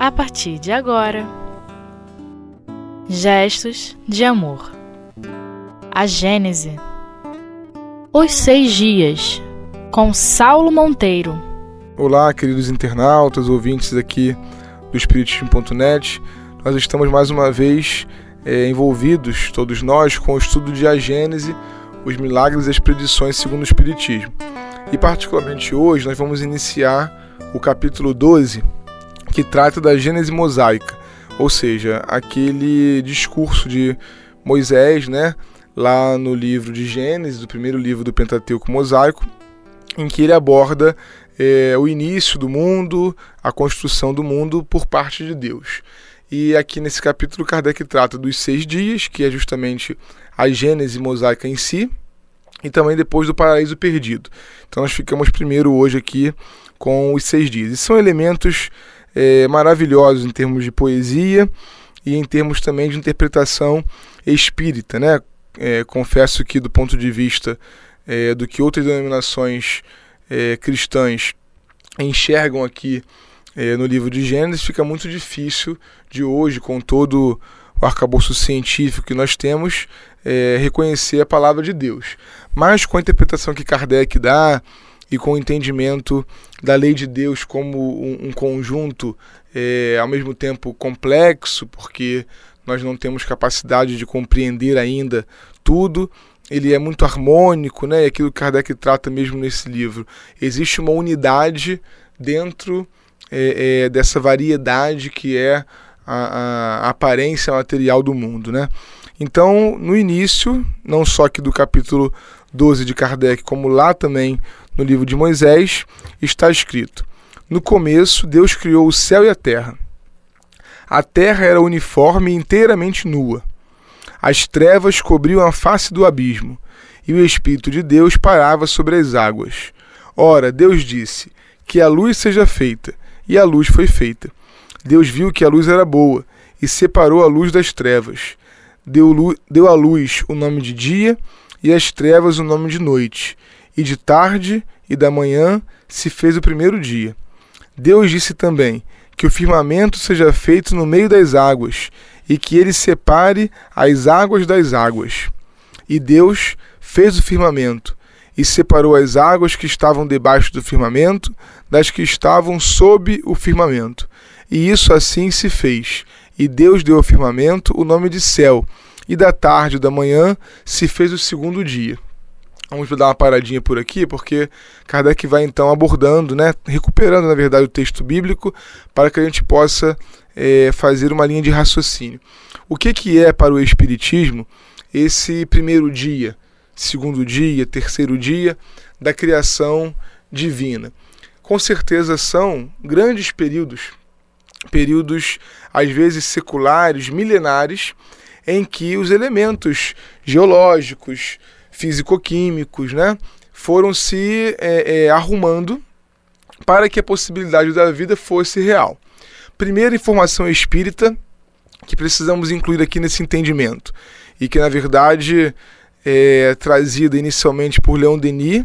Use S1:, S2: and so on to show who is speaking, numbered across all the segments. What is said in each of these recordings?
S1: a partir de agora. Gestos de amor. A Gênese. Os seis dias, com Saulo Monteiro.
S2: Olá, queridos internautas, ouvintes aqui do Espiritismo.net. Nós estamos mais uma vez é, envolvidos, todos nós, com o estudo de A Gênese, os milagres e as predições segundo o Espiritismo. E, particularmente hoje, nós vamos iniciar o capítulo 12, que trata da Gênese mosaica, ou seja, aquele discurso de Moisés, né, lá no livro de Gênesis, do primeiro livro do Pentateuco mosaico, em que ele aborda é, o início do mundo, a construção do mundo por parte de Deus. E aqui nesse capítulo, Kardec trata dos seis dias, que é justamente a Gênese mosaica em si, e também depois do paraíso perdido. Então nós ficamos primeiro hoje aqui com os seis dias. E são elementos é, maravilhosos em termos de poesia e em termos também de interpretação espírita. Né? É, confesso que, do ponto de vista é, do que outras denominações é, cristãs enxergam aqui é, no livro de Gênesis, fica muito difícil de hoje, com todo o arcabouço científico que nós temos, é, reconhecer a palavra de Deus. Mas com a interpretação que Kardec dá e com o entendimento da lei de Deus como um, um conjunto é, ao mesmo tempo complexo, porque nós não temos capacidade de compreender ainda tudo, ele é muito harmônico, né? Aquilo que Kardec trata mesmo nesse livro. Existe uma unidade dentro é, é, dessa variedade que é a, a, aparência material do mundo, né? Então, no início, não só aqui do capítulo 12 de Kardec, como lá também no livro de Moisés, está escrito: No começo, Deus criou o céu e a terra. A terra era uniforme e inteiramente nua. As trevas cobriam a face do abismo, e o Espírito de Deus parava sobre as águas. Ora, Deus disse: Que a luz seja feita, e a luz foi feita. Deus viu que a luz era boa, e separou a luz das trevas. Deu, deu à luz o nome de dia, e às trevas o nome de noite. E de tarde e da manhã se fez o primeiro dia. Deus disse também: Que o firmamento seja feito no meio das águas, e que ele separe as águas das águas. E Deus fez o firmamento, e separou as águas que estavam debaixo do firmamento das que estavam sob o firmamento. E isso assim se fez. E Deus deu ao firmamento o nome de céu, e da tarde e da manhã se fez o segundo dia. Vamos dar uma paradinha por aqui, porque Kardec vai então abordando, né, recuperando na verdade o texto bíblico, para que a gente possa é, fazer uma linha de raciocínio. O que, que é para o Espiritismo esse primeiro dia, segundo dia, terceiro dia da criação divina? Com certeza são grandes períodos, períodos às vezes seculares, milenares, em que os elementos geológicos, físico-químicos, né, foram se é, é, arrumando para que a possibilidade da vida fosse real. Primeira informação espírita que precisamos incluir aqui nesse entendimento e que na verdade é trazida inicialmente por Leon Denis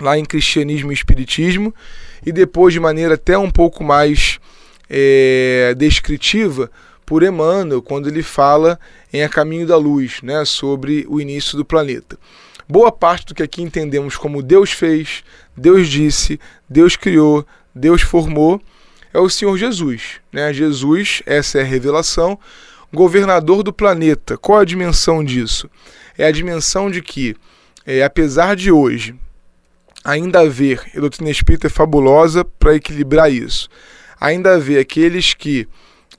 S2: lá em Cristianismo e Espiritismo e depois de maneira até um pouco mais é, descritiva por Emmanuel quando ele fala em A Caminho da Luz, né, sobre o início do planeta. Boa parte do que aqui entendemos como Deus fez, Deus disse, Deus criou, Deus formou, é o Senhor Jesus. Né? Jesus, essa é a revelação, governador do planeta. Qual a dimensão disso? É a dimensão de que, é, apesar de hoje ainda haver, a doutrina espírita é fabulosa para equilibrar isso, ainda haver aqueles que,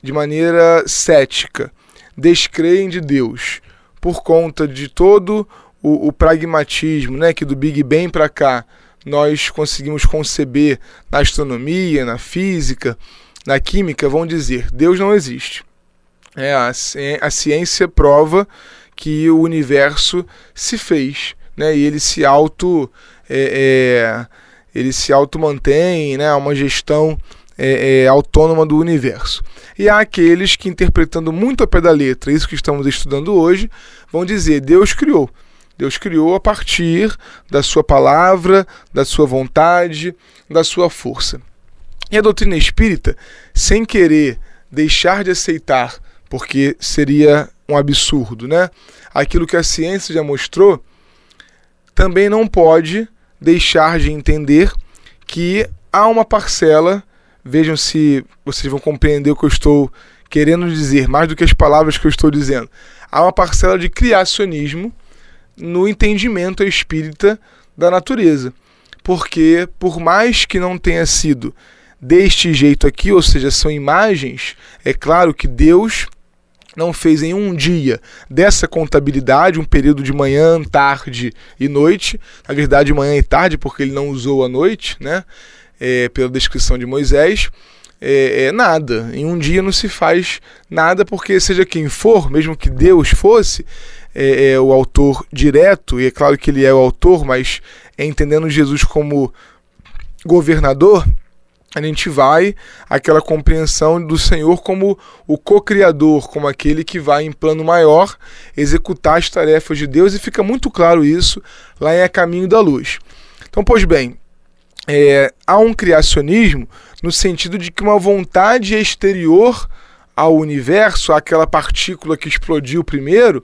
S2: de maneira cética, descreem de Deus por conta de todo o, o pragmatismo, né, que do Big Bang para cá nós conseguimos conceber na astronomia, na física, na química, vão dizer: Deus não existe. É, a, a ciência prova que o universo se fez, né? E ele se auto é, é, ele se auto mantém, né? Uma gestão é, é, autônoma do universo. E há aqueles que, interpretando muito a pé da letra, isso que estamos estudando hoje, vão dizer: Deus criou. Deus criou a partir da sua palavra, da sua vontade, da sua força. E a doutrina espírita, sem querer deixar de aceitar, porque seria um absurdo, né? Aquilo que a ciência já mostrou, também não pode deixar de entender que há uma parcela, vejam se vocês vão compreender o que eu estou querendo dizer, mais do que as palavras que eu estou dizendo. Há uma parcela de criacionismo no entendimento espírita da natureza. Porque, por mais que não tenha sido deste jeito aqui, ou seja, são imagens, é claro que Deus não fez em um dia dessa contabilidade um período de manhã, tarde e noite, na verdade manhã e tarde porque ele não usou a noite, né? É, pela descrição de Moisés, é, é, nada. Em um dia não se faz nada porque seja quem for, mesmo que Deus fosse é, é o autor direto e é claro que ele é o autor, mas entendendo Jesus como governador, a gente vai aquela compreensão do Senhor como o co-criador, como aquele que vai em plano maior executar as tarefas de Deus, e fica muito claro isso lá em A Caminho da Luz. Então, pois bem, é, há um criacionismo no sentido de que uma vontade exterior ao universo, aquela partícula que explodiu primeiro,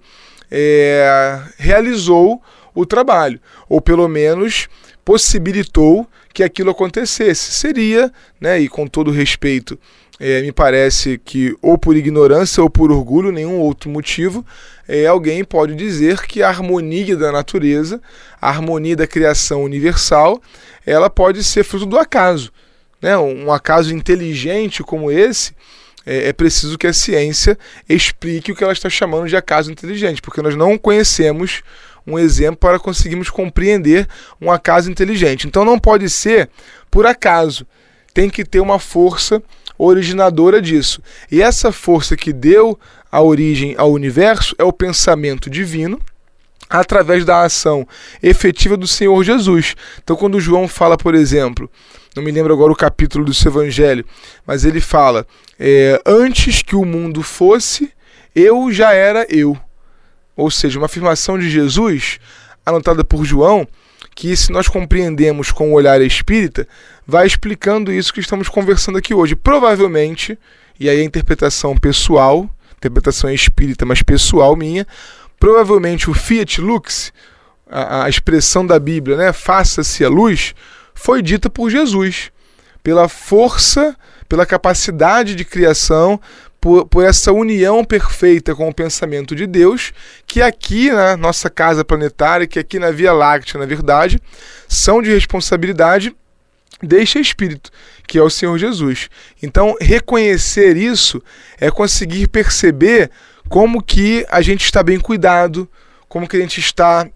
S2: é, realizou o trabalho, ou pelo menos possibilitou que aquilo acontecesse. Seria, né, e com todo respeito, é, me parece que ou por ignorância ou por orgulho, nenhum outro motivo, é, alguém pode dizer que a harmonia da natureza, a harmonia da criação universal, ela pode ser fruto do acaso. Né? Um acaso inteligente como esse, é, é preciso que a ciência explique o que ela está chamando de acaso inteligente, porque nós não conhecemos um exemplo para conseguirmos compreender um acaso inteligente. Então não pode ser por acaso. Tem que ter uma força originadora disso. E essa força que deu a origem ao universo é o pensamento divino através da ação efetiva do Senhor Jesus. Então, quando João fala, por exemplo, não me lembro agora o capítulo do seu evangelho, mas ele fala: é, Antes que o mundo fosse, eu já era eu ou seja, uma afirmação de Jesus, anotada por João, que se nós compreendemos com o olhar espírita, vai explicando isso que estamos conversando aqui hoje. Provavelmente, e aí a interpretação pessoal, interpretação espírita, mas pessoal minha, provavelmente o Fiat Lux, a, a expressão da Bíblia, né, faça-se a luz, foi dita por Jesus, pela força, pela capacidade de criação, por, por essa união perfeita com o pensamento de Deus, que aqui na nossa casa planetária, que aqui na Via Láctea, na verdade, são de responsabilidade deste Espírito, que é o Senhor Jesus. Então, reconhecer isso é conseguir perceber como que a gente está bem cuidado, como que a gente está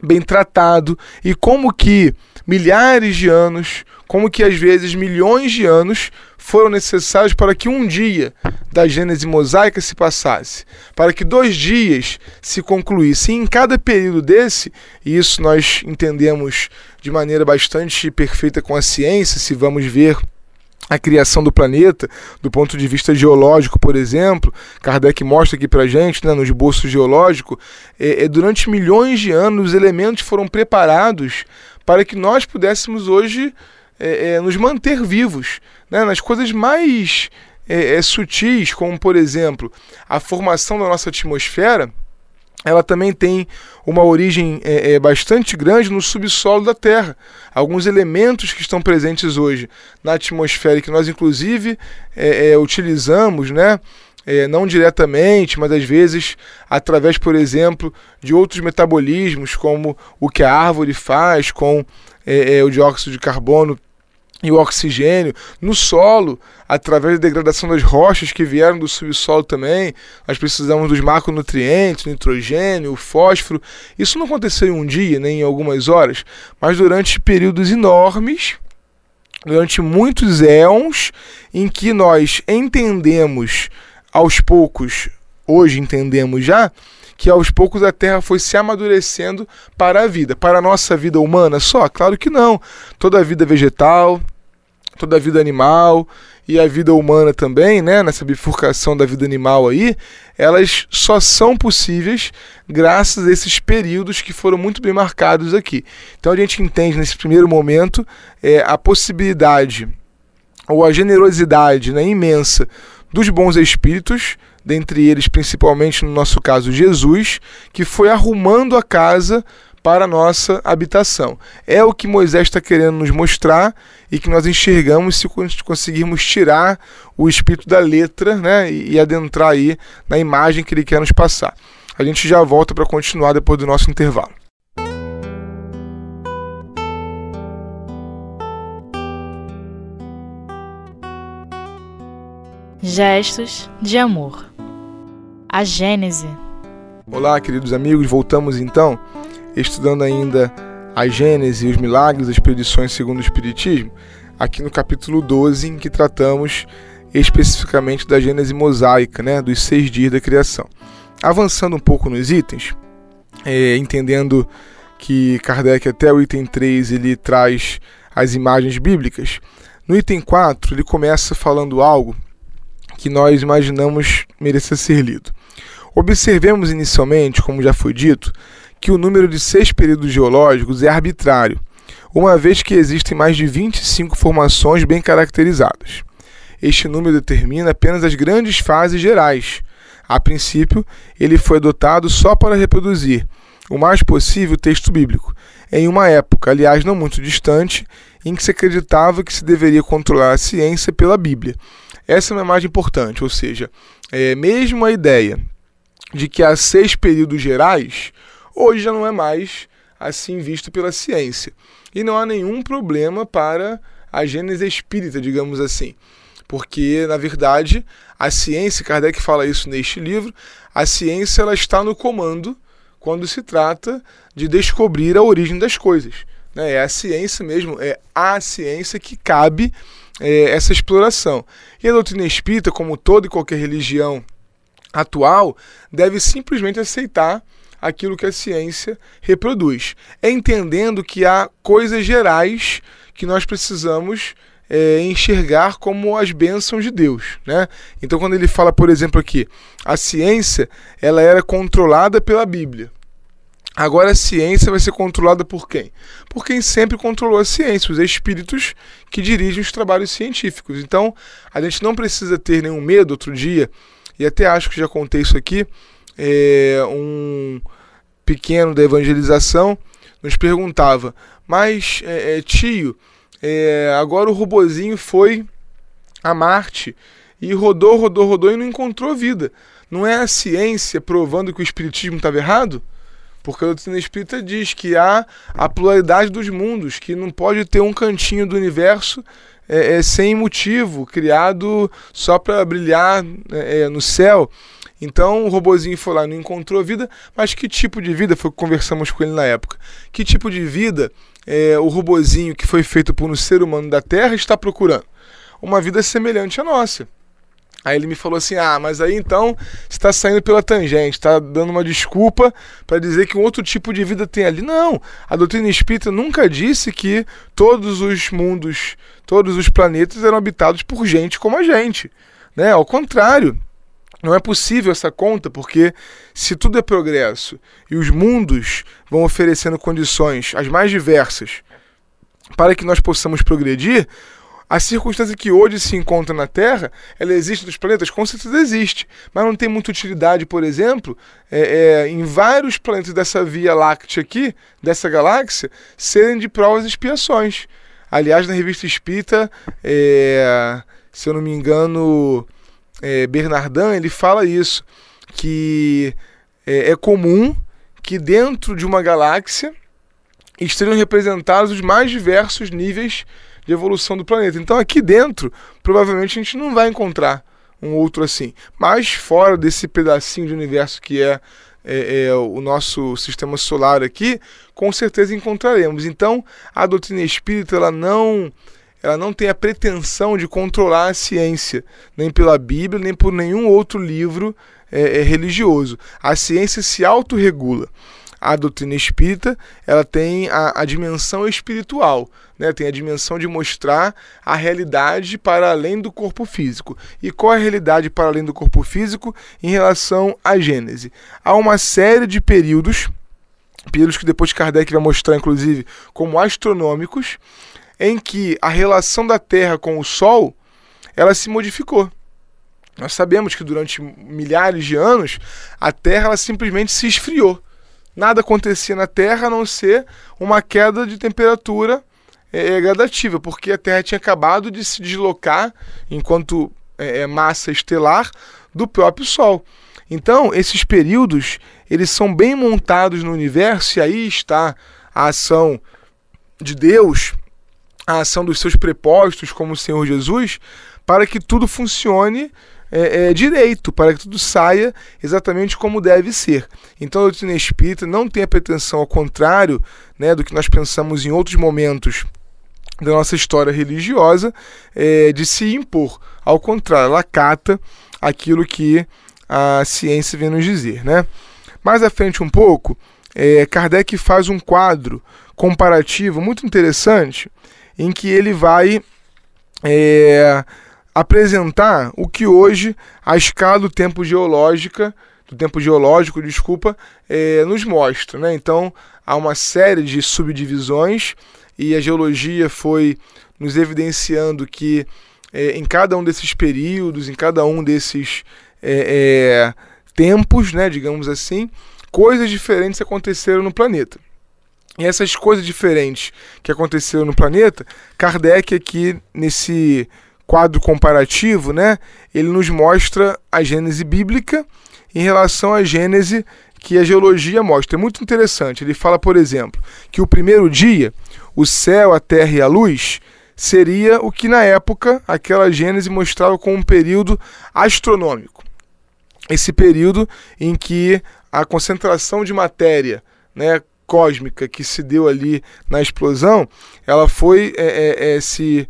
S2: bem tratado e como que milhares de anos, como que às vezes milhões de anos foram necessários para que um dia da Gênese mosaica se passasse, para que dois dias se concluíssem. em cada período desse, e isso nós entendemos de maneira bastante perfeita com a ciência, se vamos ver a criação do planeta, do ponto de vista geológico, por exemplo, Kardec mostra aqui para gente, né, no esboço geológico, é, é, durante milhões de anos os elementos foram preparados para que nós pudéssemos hoje é, é, nos manter vivos né, nas coisas mais é, é, sutis, como por exemplo a formação da nossa atmosfera, ela também tem uma origem é, é, bastante grande no subsolo da Terra. Alguns elementos que estão presentes hoje na atmosfera que nós inclusive utilizamos, né? É, não diretamente, mas às vezes através, por exemplo, de outros metabolismos, como o que a árvore faz com é, é, o dióxido de carbono e o oxigênio no solo, através da degradação das rochas que vieram do subsolo também. Nós precisamos dos macronutrientes, nitrogênio, fósforo. Isso não aconteceu em um dia, nem em algumas horas, mas durante períodos enormes, durante muitos éons, em que nós entendemos aos poucos, hoje entendemos já, que aos poucos a Terra foi se amadurecendo para a vida. Para a nossa vida humana só? Claro que não. Toda a vida vegetal, toda a vida animal e a vida humana também, né, nessa bifurcação da vida animal aí, elas só são possíveis graças a esses períodos que foram muito bem marcados aqui. Então a gente entende nesse primeiro momento é, a possibilidade ou a generosidade né, imensa dos bons espíritos, dentre eles principalmente no nosso caso Jesus, que foi arrumando a casa para a nossa habitação. É o que Moisés está querendo nos mostrar e que nós enxergamos se conseguirmos tirar o espírito da letra né, e adentrar aí na imagem que ele quer nos passar. A gente já volta para continuar depois do nosso intervalo.
S1: Gestos de amor. A Gênese.
S2: Olá, queridos amigos, voltamos então estudando ainda a Gênese os milagres das predições segundo o Espiritismo, aqui no capítulo 12, em que tratamos especificamente da Gênese mosaica, né, dos seis dias da criação. Avançando um pouco nos itens, é, entendendo que Kardec até o item 3 ele traz as imagens bíblicas, no item 4 ele começa falando algo que nós imaginamos merecer ser lido. Observemos inicialmente, como já foi dito, que o número de seis períodos geológicos é arbitrário, uma vez que existem mais de 25 formações bem caracterizadas. Este número determina apenas as grandes fases gerais. A princípio, ele foi adotado só para reproduzir o mais possível o texto bíblico, em uma época, aliás, não muito distante, em que se acreditava que se deveria controlar a ciência pela Bíblia. Essa é uma imagem importante, ou seja, é, mesmo a ideia de que há seis períodos gerais, hoje já não é mais assim visto pela ciência. E não há nenhum problema para a gênese espírita, digamos assim. Porque, na verdade, a ciência, Kardec fala isso neste livro, a ciência ela está no comando quando se trata de descobrir a origem das coisas. Né? É a ciência mesmo, é a ciência que cabe é, essa exploração. E a doutrina espírita, como toda e qualquer religião atual, deve simplesmente aceitar aquilo que a ciência reproduz, entendendo que há coisas gerais que nós precisamos é, enxergar como as bênçãos de Deus, né? Então, quando ele fala, por exemplo, aqui, a ciência ela era controlada pela Bíblia. Agora a ciência vai ser controlada por quem? Por quem sempre controlou a ciência, os espíritos que dirigem os trabalhos científicos. Então, a gente não precisa ter nenhum medo. Outro dia, e até acho que já contei isso aqui, é, um pequeno da evangelização nos perguntava: Mas, é, é, tio, é, agora o robozinho foi a Marte e rodou, rodou, rodou e não encontrou vida. Não é a ciência provando que o espiritismo estava errado? Porque a doutrina espírita diz que há a pluralidade dos mundos, que não pode ter um cantinho do universo é, é, sem motivo, criado só para brilhar é, é, no céu. Então o robozinho foi lá, não encontrou vida, mas que tipo de vida? Foi o que conversamos com ele na época. Que tipo de vida é, o robozinho que foi feito por um ser humano da Terra está procurando? Uma vida semelhante à nossa. Aí ele me falou assim: ah, mas aí então está saindo pela tangente, está dando uma desculpa para dizer que um outro tipo de vida tem ali. Não, a doutrina espírita nunca disse que todos os mundos, todos os planetas eram habitados por gente como a gente. Né? Ao contrário, não é possível essa conta, porque se tudo é progresso e os mundos vão oferecendo condições as mais diversas para que nós possamos progredir, a circunstância que hoje se encontra na Terra, ela existe nos planetas? Com certeza existe, mas não tem muita utilidade, por exemplo, é, é, em vários planetas dessa Via Láctea aqui, dessa galáxia, serem de provas e expiações. Aliás, na revista Espírita, é, se eu não me engano, é, Bernardin, ele fala isso, que é, é comum que dentro de uma galáxia estejam representados os mais diversos níveis de evolução do planeta. Então aqui dentro, provavelmente a gente não vai encontrar um outro assim. Mas fora desse pedacinho de universo que é, é, é, o nosso sistema solar aqui, com certeza encontraremos. Então a doutrina espírita ela não ela não tem a pretensão de controlar a ciência, nem pela Bíblia, nem por nenhum outro livro é, é, religioso. A ciência se autorregula. A doutrina espírita ela tem a, a dimensão espiritual, né? tem a dimensão de mostrar a realidade para além do corpo físico. E qual é a realidade para além do corpo físico em relação à Gênese? Há uma série de períodos, períodos que depois Kardec vai mostrar, inclusive, como astronômicos, em que a relação da Terra com o Sol ela se modificou. Nós sabemos que durante milhares de anos a Terra ela simplesmente se esfriou. Nada acontecia na Terra a não ser uma queda de temperatura é, gradativa, porque a Terra tinha acabado de se deslocar enquanto é, massa estelar do próprio Sol. Então, esses períodos, eles são bem montados no universo e aí está a ação de Deus, a ação dos seus prepostos como o Senhor Jesus, para que tudo funcione é, é, direito, para que tudo saia exatamente como deve ser. Então a doutrina espírita não tem a pretensão, ao contrário né, do que nós pensamos em outros momentos da nossa história religiosa, é, de se impor. Ao contrário, ela cata aquilo que a ciência vem nos dizer. Né? Mais à frente um pouco, é, Kardec faz um quadro comparativo muito interessante em que ele vai é, apresentar o que hoje a escala do tempo geológica do tempo geológico, desculpa, é, nos mostra. Né? Então há uma série de subdivisões e a geologia foi nos evidenciando que é, em cada um desses períodos, em cada um desses é, é tempos, né, digamos assim, coisas diferentes aconteceram no planeta. E essas coisas diferentes que aconteceram no planeta, Kardec aqui nesse quadro comparativo, né, ele nos mostra a Gênese bíblica em relação à Gênese que a geologia mostra. É muito interessante. Ele fala, por exemplo, que o primeiro dia, o céu, a terra e a luz, seria o que na época aquela Gênese mostrava como um período astronômico. Esse período em que a concentração de matéria, né, cósmica que se deu ali na explosão, ela foi é, é, é, se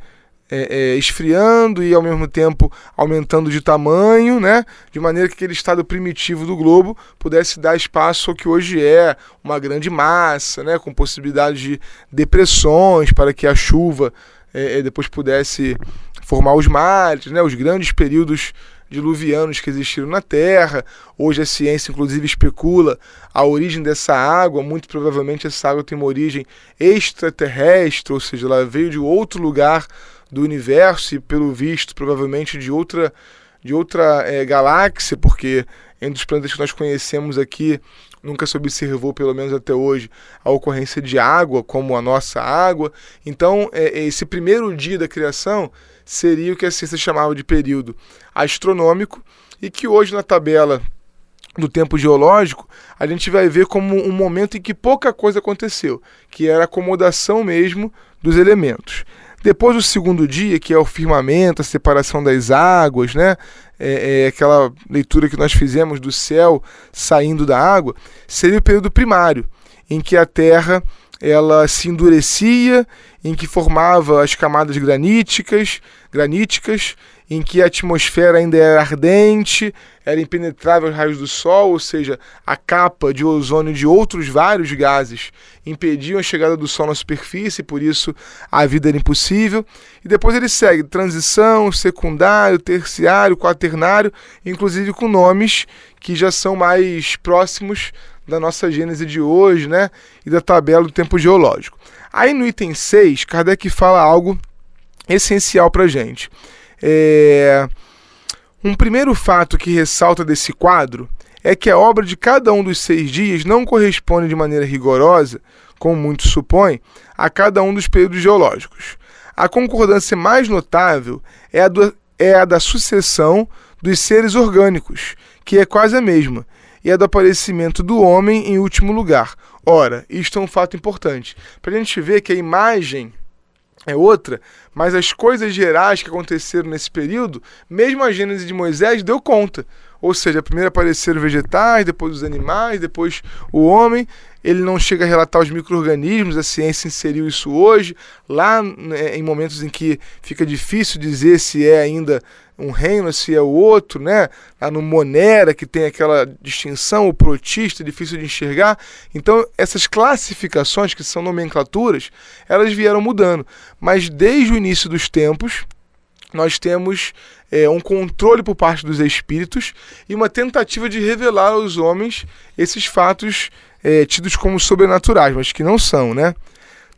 S2: é, é, esfriando e ao mesmo tempo aumentando de tamanho, né? De maneira que aquele estado primitivo do globo pudesse dar espaço ao que hoje é uma grande massa, né? Com possibilidade de depressões para que a chuva é, é depois pudesse formar os mares, né? Os grandes períodos diluvianos que existiram na Terra. Hoje a ciência, inclusive, especula a origem dessa água. Muito provavelmente essa água tem uma origem extraterrestre, ou seja, ela veio de outro lugar do universo e, pelo visto, provavelmente de outra, de outra é, galáxia, porque entre os planetas que nós conhecemos aqui, nunca se observou, pelo menos até hoje, a ocorrência de água como a nossa água. Então, é, esse primeiro dia da criação seria o que a ciência chamava de período astronômico e que hoje na tabela do tempo geológico, a gente vai ver como um momento em que pouca coisa aconteceu, que era a acomodação mesmo dos elementos. Depois do segundo dia, que é o firmamento, a separação das águas, né? É, é, aquela leitura que nós fizemos do céu saindo da água, seria o período primário, em que a Terra ela se endurecia, em que formava as camadas graníticas, graníticas, em que a atmosfera ainda era ardente, era impenetrável aos raios do Sol, ou seja, a capa de ozônio de outros vários gases impediam a chegada do Sol na superfície, por isso a vida era impossível. E depois ele segue transição, secundário, terciário, quaternário, inclusive com nomes que já são mais próximos da nossa gênese de hoje, né? E da tabela do tempo geológico. Aí no item 6, Kardec fala algo essencial para gente. É... Um primeiro fato que ressalta desse quadro é que a obra de cada um dos seis dias não corresponde de maneira rigorosa, como muitos supõem, a cada um dos períodos geológicos. A concordância mais notável é a, do, é a da sucessão dos seres orgânicos, que é quase a mesma, e a do aparecimento do homem em último lugar. Ora, isto é um fato importante, para a gente ver que a imagem é outra, mas as coisas gerais que aconteceram nesse período, mesmo a Gênese de Moisés deu conta. Ou seja, primeiro apareceram vegetais, depois os animais, depois o homem. Ele não chega a relatar os micro-organismos, a ciência inseriu isso hoje, lá né, em momentos em que fica difícil dizer se é ainda um reino, se é o outro, né? Lá no Monera, que tem aquela distinção, o protista, difícil de enxergar. Então, essas classificações, que são nomenclaturas, elas vieram mudando. Mas desde o início dos tempos, nós temos é, um controle por parte dos espíritos e uma tentativa de revelar aos homens esses fatos é, tidos como sobrenaturais, mas que não são, né?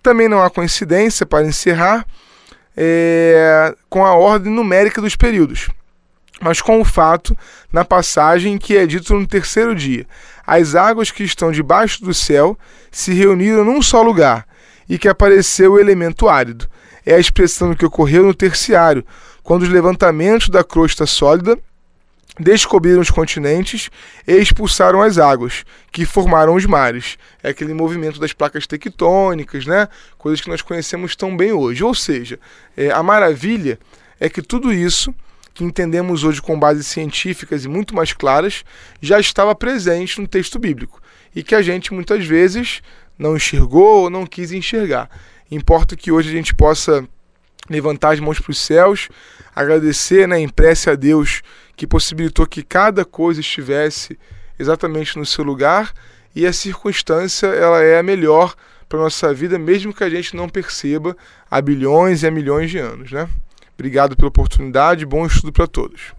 S2: Também não há coincidência, para encerrar, é, com a ordem numérica dos períodos, mas com o fato, na passagem, que é dito no terceiro dia: as águas que estão debaixo do céu se reuniram num só lugar, e que apareceu o elemento árido. É a expressão que ocorreu no terciário, quando os levantamentos da crosta sólida descobriram os continentes e expulsaram as águas, que formaram os mares. É aquele movimento das placas tectônicas, né? Coisas que nós conhecemos tão bem hoje. Ou seja, é, a maravilha é que tudo isso que entendemos hoje com bases científicas e muito mais claras já estava presente no texto bíblico e que a gente muitas vezes não enxergou ou não quis enxergar. Importa que hoje a gente possa levantar as mãos para os céus, agradecer né, em prece a Deus que possibilitou que cada coisa estivesse exatamente no seu lugar e a circunstância ela é a melhor para nossa vida, mesmo que a gente não perceba há bilhões e há milhões de anos, né? Obrigado pela oportunidade, bom estudo para todos.